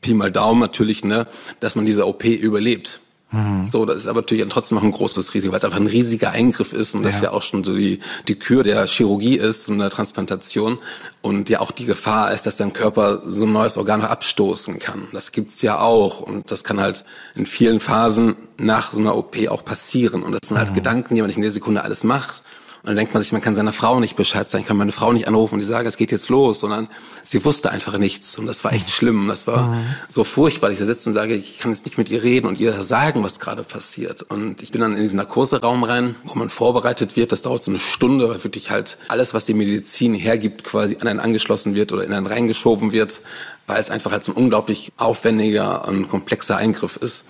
Pi mal Daumen natürlich, ne, dass man diese OP überlebt. Mhm. So, das ist aber natürlich trotzdem noch ein großes Risiko, weil es einfach ein riesiger Eingriff ist und ja. das ja auch schon so die, die Kür der Chirurgie ist und der Transplantation und ja auch die Gefahr ist, dass dein Körper so ein neues Organ abstoßen kann. Das gibt's ja auch und das kann halt in vielen Phasen nach so einer OP auch passieren und das sind halt mhm. Gedanken, die man nicht in der Sekunde alles macht und dann denkt man sich, man kann seiner Frau nicht Bescheid sagen, kann meine Frau nicht anrufen und die sagen, es geht jetzt los, sondern sie wusste einfach nichts. Und das war echt schlimm. Das war mhm. so furchtbar. Ich sitze und sage, ich kann jetzt nicht mit ihr reden und ihr sagen, was gerade passiert. Und ich bin dann in diesen Narkoseraum rein, wo man vorbereitet wird. Das dauert so eine Stunde, weil wirklich halt alles, was die Medizin hergibt, quasi an einen angeschlossen wird oder in einen reingeschoben wird, weil es einfach halt so ein unglaublich aufwendiger und komplexer Eingriff ist.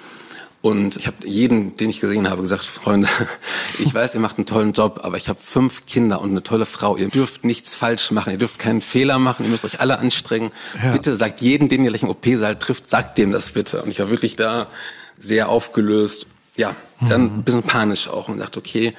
Und ich habe jeden, den ich gesehen habe, gesagt, Freunde, ich weiß, ihr macht einen tollen Job, aber ich habe fünf Kinder und eine tolle Frau. Ihr dürft nichts falsch machen, ihr dürft keinen Fehler machen, ihr müsst euch alle anstrengen. Ja. Bitte sagt jeden, den ihr gleich im OP-Saal trifft, sagt dem das bitte. Und ich war wirklich da sehr aufgelöst. Ja, dann mhm. ein bisschen panisch auch und dachte, okay,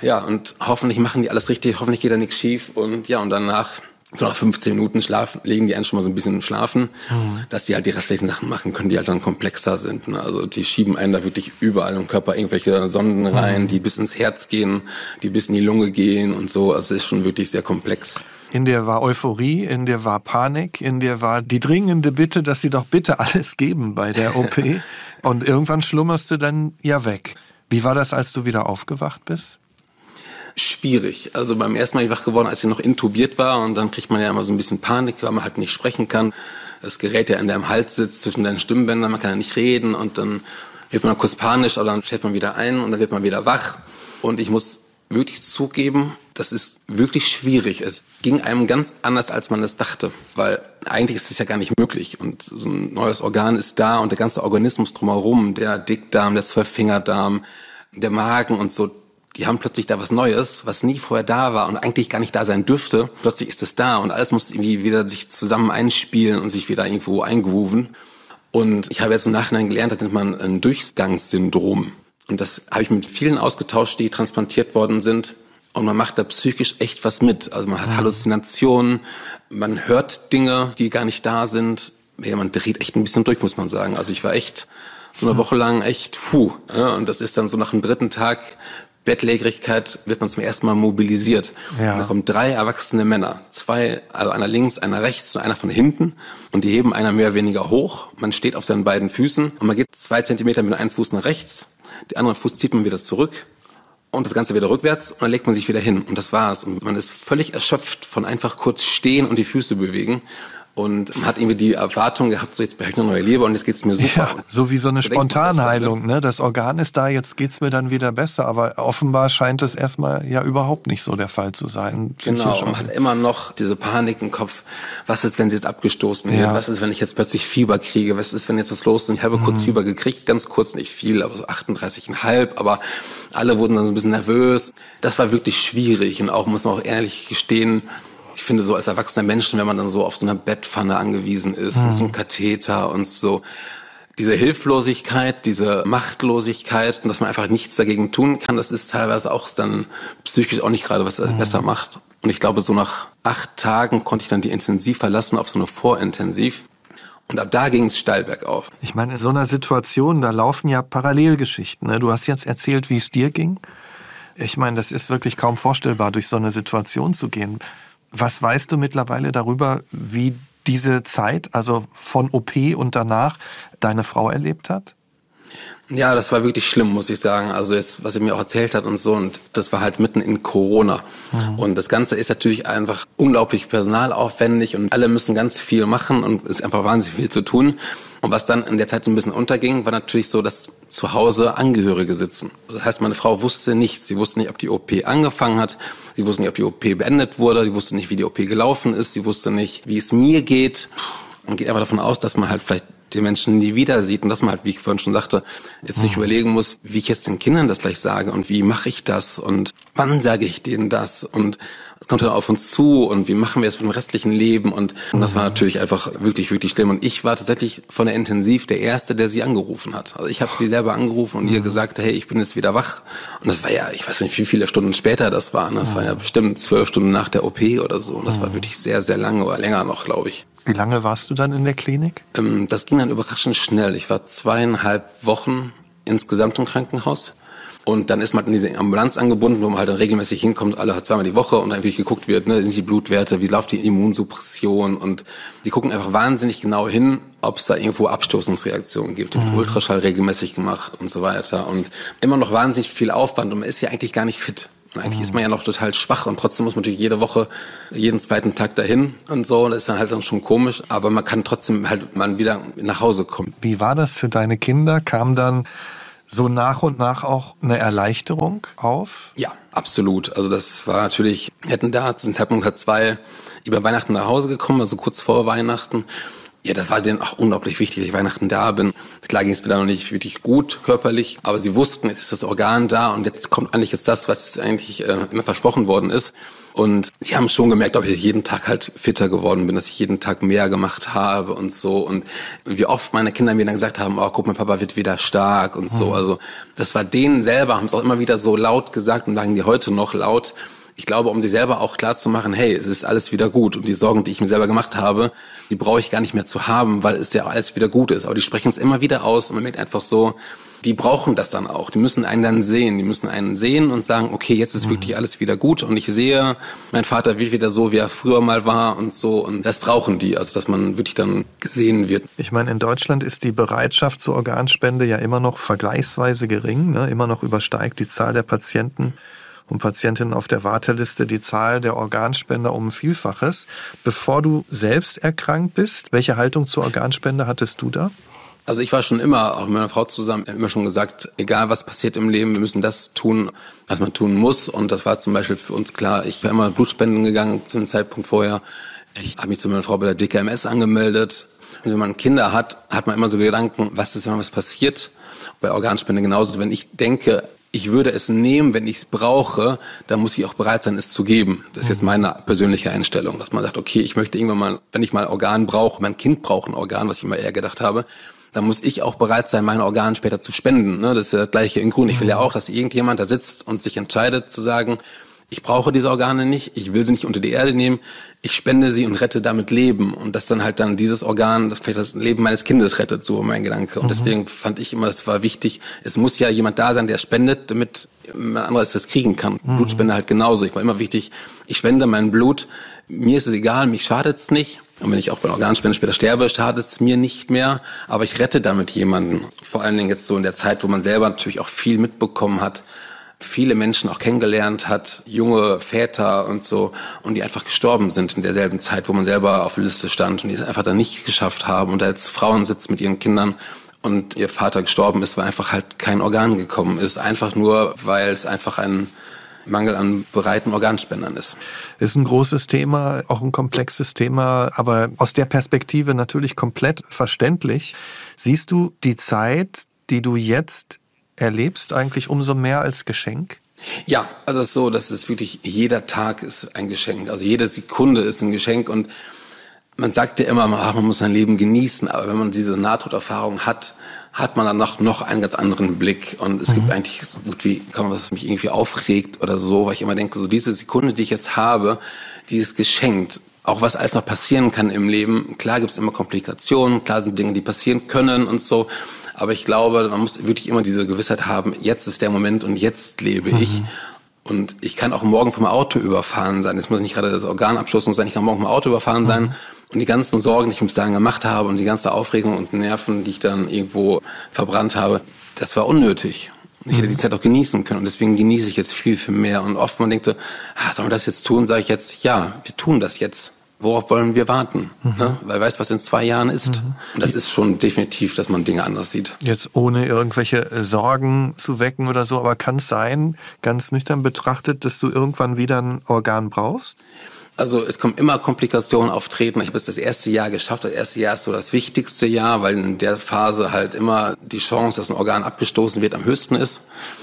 ja, und hoffentlich machen die alles richtig, hoffentlich geht da nichts schief. Und ja, und danach so nach 15 Minuten schlafen, legen die einen schon mal so ein bisschen schlafen, mhm. dass die halt die restlichen Sachen machen können, die halt dann komplexer sind. Ne? Also die schieben einen da wirklich überall im Körper irgendwelche Sonden rein, mhm. die bis ins Herz gehen, die bis in die Lunge gehen und so. Also es ist schon wirklich sehr komplex. In der war Euphorie, in der war Panik, in der war die dringende Bitte, dass sie doch bitte alles geben bei der OP. und irgendwann schlummerst du dann ja weg. Wie war das, als du wieder aufgewacht bist? Schwierig. Also beim ersten Mal wach geworden, als ich noch intubiert war und dann kriegt man ja immer so ein bisschen Panik, weil man halt nicht sprechen kann. Das Gerät ja in deinem Hals sitzt zwischen deinen Stimmbändern, man kann ja nicht reden und dann wird man kurz panisch, aber dann schläft man wieder ein und dann wird man wieder wach. Und ich muss wirklich zugeben, das ist wirklich schwierig. Es ging einem ganz anders, als man es dachte, weil eigentlich ist es ja gar nicht möglich. Und so ein neues Organ ist da und der ganze Organismus drumherum, der Dickdarm, der Zwölffingerdarm, der Magen und so, die haben plötzlich da was Neues, was nie vorher da war und eigentlich gar nicht da sein dürfte. Plötzlich ist es da und alles muss irgendwie wieder sich zusammen einspielen und sich wieder irgendwo eingrooven. Und ich habe jetzt im Nachhinein gelernt, das nennt man ein Durchgangssyndrom. Und das habe ich mit vielen ausgetauscht, die transplantiert worden sind. Und man macht da psychisch echt was mit. Also man hat Halluzinationen, man hört Dinge, die gar nicht da sind. Ja, man dreht echt ein bisschen durch, muss man sagen. Also ich war echt so eine Woche lang echt, puh. Ja, und das ist dann so nach dem dritten Tag Bettlägerigkeit wird man zum ersten Mal mobilisiert. Ja. Und da kommen drei erwachsene Männer, zwei, also einer links, einer rechts und einer von hinten und die heben einer mehr oder weniger hoch. Man steht auf seinen beiden Füßen und man geht zwei Zentimeter mit einem Fuß nach rechts, die andere Fuß zieht man wieder zurück und das Ganze wieder rückwärts und dann legt man sich wieder hin und das war's. Und man ist völlig erschöpft von einfach kurz stehen und die Füße bewegen und hat irgendwie die Erwartung gehabt, so jetzt behält eine neue Leber und jetzt geht's mir super. Ja, so wie so eine Spontanheilung, ne? Das Organ ist da, jetzt geht's mir dann wieder besser, aber offenbar scheint es erstmal ja überhaupt nicht so der Fall zu sein. Genau, man hat immer noch diese Panik im Kopf, was ist, wenn sie jetzt abgestoßen wird, ja. was ist, wenn ich jetzt plötzlich Fieber kriege, was ist, wenn jetzt was los ist. Ich habe mhm. kurz Fieber gekriegt, ganz kurz, nicht viel, aber so 38,5, aber alle wurden dann so ein bisschen nervös. Das war wirklich schwierig und auch, muss man auch ehrlich gestehen, ich finde so als erwachsener Menschen, wenn man dann so auf so einer Bettpfanne angewiesen ist, mhm. so ein Katheter und so, diese Hilflosigkeit, diese Machtlosigkeit und dass man einfach nichts dagegen tun kann, das ist teilweise auch dann psychisch auch nicht gerade was mhm. besser macht. Und ich glaube, so nach acht Tagen konnte ich dann die Intensiv verlassen auf so eine Vorintensiv. Und ab da ging es steil bergauf. Ich meine, in so einer Situation, da laufen ja Parallelgeschichten. Ne? Du hast jetzt erzählt, wie es dir ging. Ich meine, das ist wirklich kaum vorstellbar, durch so eine Situation zu gehen. Was weißt du mittlerweile darüber, wie diese Zeit, also von OP und danach, deine Frau erlebt hat? Ja, das war wirklich schlimm, muss ich sagen. Also jetzt, was sie mir auch erzählt hat und so, und das war halt mitten in Corona. Mhm. Und das Ganze ist natürlich einfach unglaublich personalaufwendig und alle müssen ganz viel machen und es ist einfach wahnsinnig viel zu tun. Und was dann in der Zeit so ein bisschen unterging, war natürlich so, dass zu Hause Angehörige sitzen. Das heißt, meine Frau wusste nichts. Sie wusste nicht, ob die OP angefangen hat. Sie wusste nicht, ob die OP beendet wurde. Sie wusste nicht, wie die OP gelaufen ist. Sie wusste nicht, wie es mir geht. Und geht einfach davon aus, dass man halt vielleicht den Menschen nie wieder sieht und dass man halt, wie ich vorhin schon sagte, jetzt sich mhm. überlegen muss, wie ich jetzt den Kindern das gleich sage und wie mache ich das und wann sage ich denen das und kommt dann auf uns zu und wie machen wir es mit dem restlichen Leben und, und das war mhm. natürlich einfach wirklich, wirklich schlimm und ich war tatsächlich von der Intensiv der Erste, der sie angerufen hat. Also ich habe sie selber angerufen und ihr mhm. gesagt, hey, ich bin jetzt wieder wach und das war ja, ich weiß nicht, wie viele Stunden später das waren, das war ja bestimmt zwölf Stunden nach der OP oder so und das war wirklich sehr, sehr lange oder länger noch, glaube ich. Wie lange warst du dann in der Klinik? Ähm, das ging dann überraschend schnell. Ich war zweieinhalb Wochen insgesamt im Krankenhaus. Und dann ist man in diese Ambulanz angebunden, wo man halt dann regelmäßig hinkommt, alle zweimal die Woche und dann wirklich geguckt wird, ne, sind die Blutwerte, wie läuft die Immunsuppression und die gucken einfach wahnsinnig genau hin, ob es da irgendwo Abstoßungsreaktionen gibt. Mhm. Ultraschall regelmäßig gemacht und so weiter und immer noch wahnsinnig viel Aufwand und man ist ja eigentlich gar nicht fit. Und eigentlich mhm. ist man ja noch total schwach und trotzdem muss man natürlich jede Woche, jeden zweiten Tag dahin und so. Das ist dann halt dann schon komisch, aber man kann trotzdem halt mal wieder nach Hause kommen. Wie war das für deine Kinder? Kam dann so nach und nach auch eine Erleichterung auf? Ja, absolut. Also das war natürlich, wir hätten da zum Zeitpunkt hat zwei über Weihnachten nach Hause gekommen, also kurz vor Weihnachten. Ja, das war denen auch unglaublich wichtig, dass ich Weihnachten da bin. Klar ging es mir da noch nicht wirklich gut körperlich, aber sie wussten, jetzt ist das Organ da und jetzt kommt eigentlich jetzt das, was eigentlich äh, immer versprochen worden ist. Und sie haben schon gemerkt, ob ich jeden Tag halt fitter geworden bin, dass ich jeden Tag mehr gemacht habe und so. Und wie oft meine Kinder mir dann gesagt haben, oh, guck, mein Papa wird wieder stark und so. Mhm. Also das war denen selber, haben es auch immer wieder so laut gesagt und sagen die heute noch laut, Ich glaube, um sie selber auch klar zu machen, hey, es ist alles wieder gut und die Sorgen, die ich mir selber gemacht habe, die brauche ich gar nicht mehr zu haben, weil es ja alles wieder gut ist. Aber die sprechen es immer wieder aus und man merkt einfach so, die brauchen das dann auch. Die müssen einen dann sehen. Die müssen einen sehen und sagen, okay, jetzt ist mhm. wirklich alles wieder gut und ich sehe, mein Vater wird wieder so, wie er früher mal war und so. Und das brauchen die, also dass man wirklich dann gesehen wird. Ich meine, in Deutschland ist die Bereitschaft zur Organspende ja immer noch vergleichsweise gering. Ne? Immer noch übersteigt die Zahl der Patienten und Patientinnen auf der Warteliste die Zahl der Organspender um Vielfaches. Bevor du selbst erkrankt bist, welche Haltung zur Organspende hattest du da? Also ich war schon immer, auch mit meiner Frau zusammen, immer schon gesagt, egal was passiert im Leben, wir müssen das tun, was man tun muss. Und das war zum Beispiel für uns klar. Ich war immer Blutspenden gegangen zu einem Zeitpunkt vorher. Ich habe mich zu meiner Frau bei der DKMS angemeldet. Und wenn man Kinder hat, hat man immer so Gedanken, was ist, wenn was passiert? Bei Organspende genauso. Wenn ich denke, ich würde es nehmen, wenn ich es brauche, dann muss ich auch bereit sein, es zu geben. Das ist jetzt meine persönliche Einstellung, dass man sagt, okay, ich möchte irgendwann mal, wenn ich mal Organ brauche, mein Kind braucht ein Organ, was ich immer eher gedacht habe, dann muss ich auch bereit sein, meine Organe später zu spenden. Ne? Das ist ja das gleiche in Grün. Ich will ja auch, dass irgendjemand da sitzt und sich entscheidet zu sagen, ich brauche diese Organe nicht, ich will sie nicht unter die Erde nehmen, ich spende sie und rette damit Leben. Und das dann halt dann dieses Organ, das vielleicht das Leben meines Kindes rettet, so mein Gedanke. Und mhm. deswegen fand ich immer, es war wichtig, es muss ja jemand da sein, der spendet, damit man anderes das kriegen kann. Mhm. Blutspende halt genauso. Ich war immer wichtig, ich spende mein Blut, mir ist es egal, mich schadet's nicht. Und wenn ich auch bei Organspende später sterbe, schadet es mir nicht mehr. Aber ich rette damit jemanden. Vor allen Dingen jetzt so in der Zeit, wo man selber natürlich auch viel mitbekommen hat, viele Menschen auch kennengelernt hat, junge Väter und so, und die einfach gestorben sind in derselben Zeit, wo man selber auf der Liste stand und die es einfach dann nicht geschafft haben und jetzt Frauen sitzt mit ihren Kindern und ihr Vater gestorben ist, weil einfach halt kein Organ gekommen ist. Einfach nur, weil es einfach ein Mangel an bereiten Organspendern ist. Ist ein großes Thema, auch ein komplexes Thema, aber aus der Perspektive natürlich komplett verständlich. Siehst du die Zeit, die du jetzt erlebst, eigentlich umso mehr als Geschenk? Ja, also es ist so, dass es wirklich jeder Tag ist ein Geschenk. Also jede Sekunde ist ein Geschenk und man sagt ja immer, man muss sein Leben genießen, aber wenn man diese Nahtoderfahrung hat, hat man dann noch, noch einen ganz anderen Blick. Und es mhm. gibt eigentlich so gut wie kaum was mich irgendwie aufregt oder so, weil ich immer denke, so diese Sekunde, die ich jetzt habe, die ist geschenkt. Auch was alles noch passieren kann im Leben. Klar gibt es immer Komplikationen, klar sind Dinge, die passieren können und so. Aber ich glaube, man muss wirklich immer diese Gewissheit haben, jetzt ist der Moment und jetzt lebe mhm. ich. Und ich kann auch morgen vom Auto überfahren sein. Es muss nicht gerade das Organ abstoßen sein, ich kann morgen vom Auto überfahren sein. Mhm. Und die ganzen Sorgen, die ich bis dahin gemacht habe und die ganze Aufregung und Nerven, die ich dann irgendwo verbrannt habe, das war unnötig. Und ich hätte die mhm. Zeit auch genießen können. Und deswegen genieße ich jetzt viel, viel mehr. Und oft man denkt so, ah, sollen wir das jetzt tun? Sage ich jetzt, ja, wir tun das jetzt worauf wollen wir warten? Mhm. Ne? Weil weiß, was in zwei Jahren ist. Mhm. Und das ist schon definitiv, dass man Dinge anders sieht. Jetzt ohne irgendwelche äh, Sorgen zu wecken oder so, aber kann es sein, ganz nüchtern betrachtet, dass du irgendwann wieder ein Organ brauchst? Also es kommen immer Komplikationen auftreten. Ich habe es das erste Jahr geschafft. Das erste Jahr ist so das wichtigste Jahr, weil in der Phase halt immer die Chance, dass ein Organ abgestoßen wird, am höchsten ist.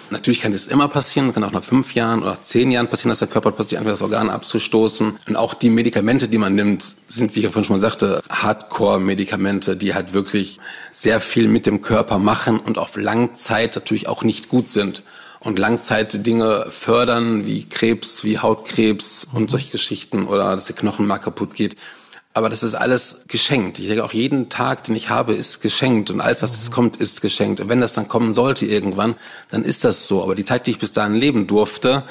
Natürlich kann das immer passieren, kann auch nach fünf Jahren oder zehn Jahren passieren, dass der Körper plötzlich anfängt, das Organ abzustoßen. Und auch die Medikamente, die man nimmt, sind, wie ich vorhin schon mal sagte, Hardcore-Medikamente, die halt wirklich sehr viel mit dem Körper machen und auf Langzeit natürlich auch nicht gut sind und Langzeitdinge fördern, wie Krebs, wie Hautkrebs und solche Geschichten oder dass der Knochenmark kaputt geht. Aber das ist alles geschenkt. Ich denke, auch jeden Tag, den ich habe, ist geschenkt. Und alles, was jetzt kommt, ist geschenkt. Und wenn das dann kommen sollte irgendwann, dann ist das so. Aber die Zeit, die ich bis dahin leben durfte,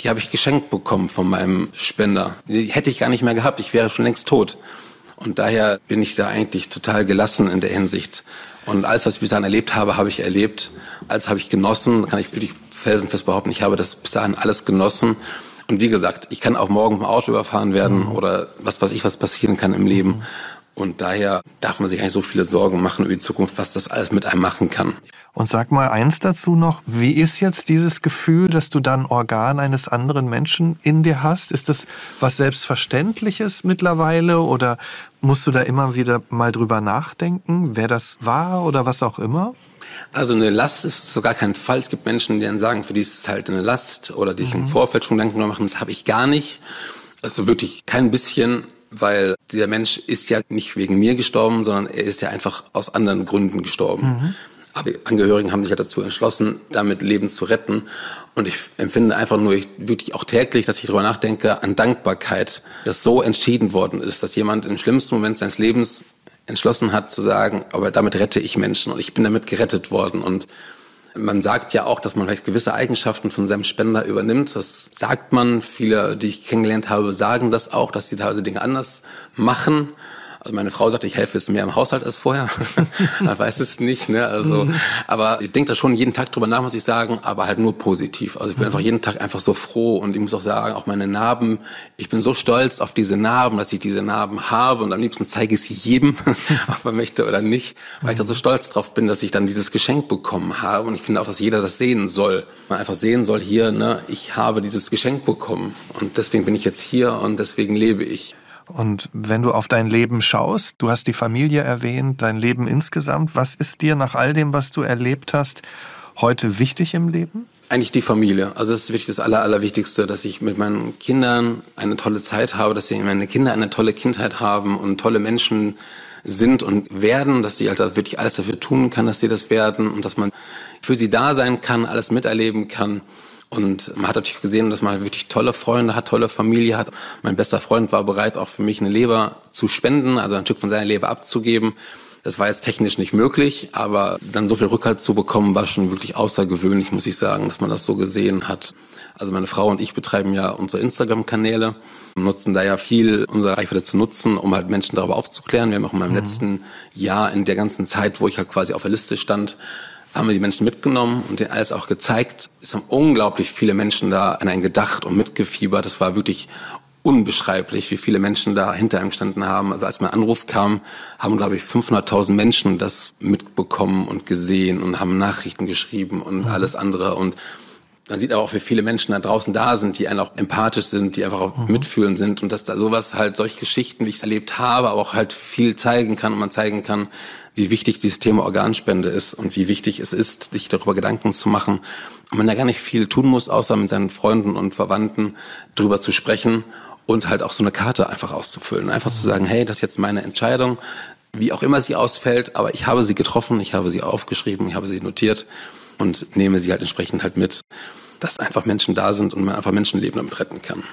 die habe ich geschenkt bekommen von meinem Spender. Die hätte ich gar nicht mehr gehabt. Ich wäre schon längst tot. Und daher bin ich da eigentlich total gelassen in der Hinsicht. Und alles, was ich bis dahin erlebt habe, habe ich erlebt. Alles habe ich genossen. Kann ich wirklich felsenfest behaupten, ich habe das bis dahin alles genossen. Und wie gesagt, ich kann auch morgen vom Auto überfahren werden mhm. oder was weiß ich, was passieren kann im Leben. Mhm. Und daher darf man sich eigentlich so viele Sorgen machen über die Zukunft, was das alles mit einem machen kann. Und sag mal eins dazu noch, wie ist jetzt dieses Gefühl, dass du dann Organ eines anderen Menschen in dir hast? Ist das was Selbstverständliches mittlerweile oder musst du da immer wieder mal drüber nachdenken, wer das war oder was auch immer? Also eine Last ist so gar kein Fall. Es gibt Menschen, die dann sagen, für die ist es halt eine Last oder die ich im mhm. Vorfeld schon Gedanken machen. Das habe ich gar nicht. Also wirklich kein bisschen, weil dieser Mensch ist ja nicht wegen mir gestorben, sondern er ist ja einfach aus anderen Gründen gestorben. Mhm. Aber die Angehörigen haben sich ja dazu entschlossen, damit Leben zu retten. Und ich empfinde einfach nur wirklich auch täglich, dass ich darüber nachdenke, an Dankbarkeit, dass so entschieden worden ist, dass jemand im schlimmsten Moment seines Lebens entschlossen hat zu sagen, aber damit rette ich Menschen und ich bin damit gerettet worden. Und man sagt ja auch, dass man vielleicht gewisse Eigenschaften von seinem Spender übernimmt. Das sagt man. Viele, die ich kennengelernt habe, sagen das auch, dass sie teilweise Dinge anders machen. Also meine Frau sagt, ich helfe jetzt mehr im Haushalt als vorher. Man weiß es nicht, ne? Also, mhm. aber ich denke da schon jeden Tag drüber nach, muss ich sagen, aber halt nur positiv. Also ich bin mhm. einfach jeden Tag einfach so froh und ich muss auch sagen, auch meine Narben, ich bin so stolz auf diese Narben, dass ich diese Narben habe und am liebsten zeige ich sie jedem, ob man möchte oder nicht, weil ich da so stolz drauf bin, dass ich dann dieses Geschenk bekommen habe und ich finde auch, dass jeder das sehen soll. Man einfach sehen soll hier, ne, ich habe dieses Geschenk bekommen und deswegen bin ich jetzt hier und deswegen lebe ich. Und wenn du auf dein Leben schaust, du hast die Familie erwähnt, dein Leben insgesamt, was ist dir nach all dem, was du erlebt hast, heute wichtig im Leben? Eigentlich die Familie. Also das ist wirklich das Aller, Allerwichtigste, dass ich mit meinen Kindern eine tolle Zeit habe, dass meine Kinder eine tolle Kindheit haben und tolle Menschen sind und werden, dass die halt wirklich alles dafür tun kann, dass sie das werden und dass man für sie da sein kann, alles miterleben kann. Und man hat natürlich gesehen, dass man wirklich tolle Freunde hat, tolle Familie hat. Mein bester Freund war bereit, auch für mich eine Leber zu spenden, also ein Stück von seiner Leber abzugeben. Das war jetzt technisch nicht möglich, aber dann so viel Rückhalt zu bekommen, war schon wirklich außergewöhnlich, muss ich sagen, dass man das so gesehen hat. Also meine Frau und ich betreiben ja unsere Instagram-Kanäle, nutzen da ja viel unsere Reichweite zu nutzen, um halt Menschen darüber aufzuklären. Wir haben auch in meinem mhm. letzten Jahr, in der ganzen Zeit, wo ich halt quasi auf der Liste stand, haben wir die Menschen mitgenommen und denen alles auch gezeigt. Es haben unglaublich viele Menschen da an einen gedacht und mitgefiebert. Das war wirklich unbeschreiblich, wie viele Menschen da hinter einem gestanden haben. Also als mein Anruf kam, haben, glaube ich, 500.000 Menschen das mitbekommen und gesehen und haben Nachrichten geschrieben und mhm. alles andere. Und man sieht aber auch, wie viele Menschen da draußen da sind, die einfach empathisch sind, die einfach auch mhm. mitfühlen sind und dass da sowas halt, solche Geschichten, wie ich es erlebt habe, aber auch halt viel zeigen kann und man zeigen kann, wie wichtig dieses Thema Organspende ist und wie wichtig es ist, sich darüber Gedanken zu machen. Und man da gar nicht viel tun muss, außer mit seinen Freunden und Verwandten darüber zu sprechen und halt auch so eine Karte einfach auszufüllen. Einfach zu sagen, hey, das ist jetzt meine Entscheidung, wie auch immer sie ausfällt, aber ich habe sie getroffen, ich habe sie aufgeschrieben, ich habe sie notiert und nehme sie halt entsprechend halt mit, dass einfach Menschen da sind und man einfach Menschenleben retten kann.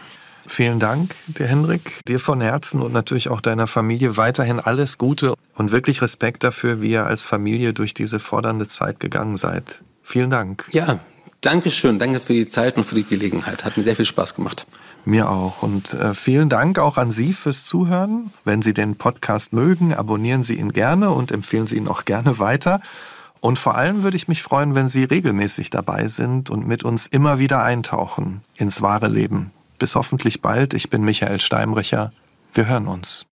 Vielen Dank, der Hendrik, dir von Herzen und natürlich auch deiner Familie weiterhin alles Gute und wirklich Respekt dafür, wie ihr als Familie durch diese fordernde Zeit gegangen seid. Vielen Dank. Ja, danke schön. Danke für die Zeit und für die Gelegenheit. Hat mir sehr viel Spaß gemacht. Mir auch. Und äh, vielen Dank auch an Sie fürs Zuhören. Wenn Sie den Podcast mögen, abonnieren Sie ihn gerne und empfehlen Sie ihn auch gerne weiter. Und vor allem würde ich mich freuen, wenn Sie regelmäßig dabei sind und mit uns immer wieder eintauchen ins wahre Leben. Bis hoffentlich bald. Ich bin Michael Steinbrecher. Wir hören uns.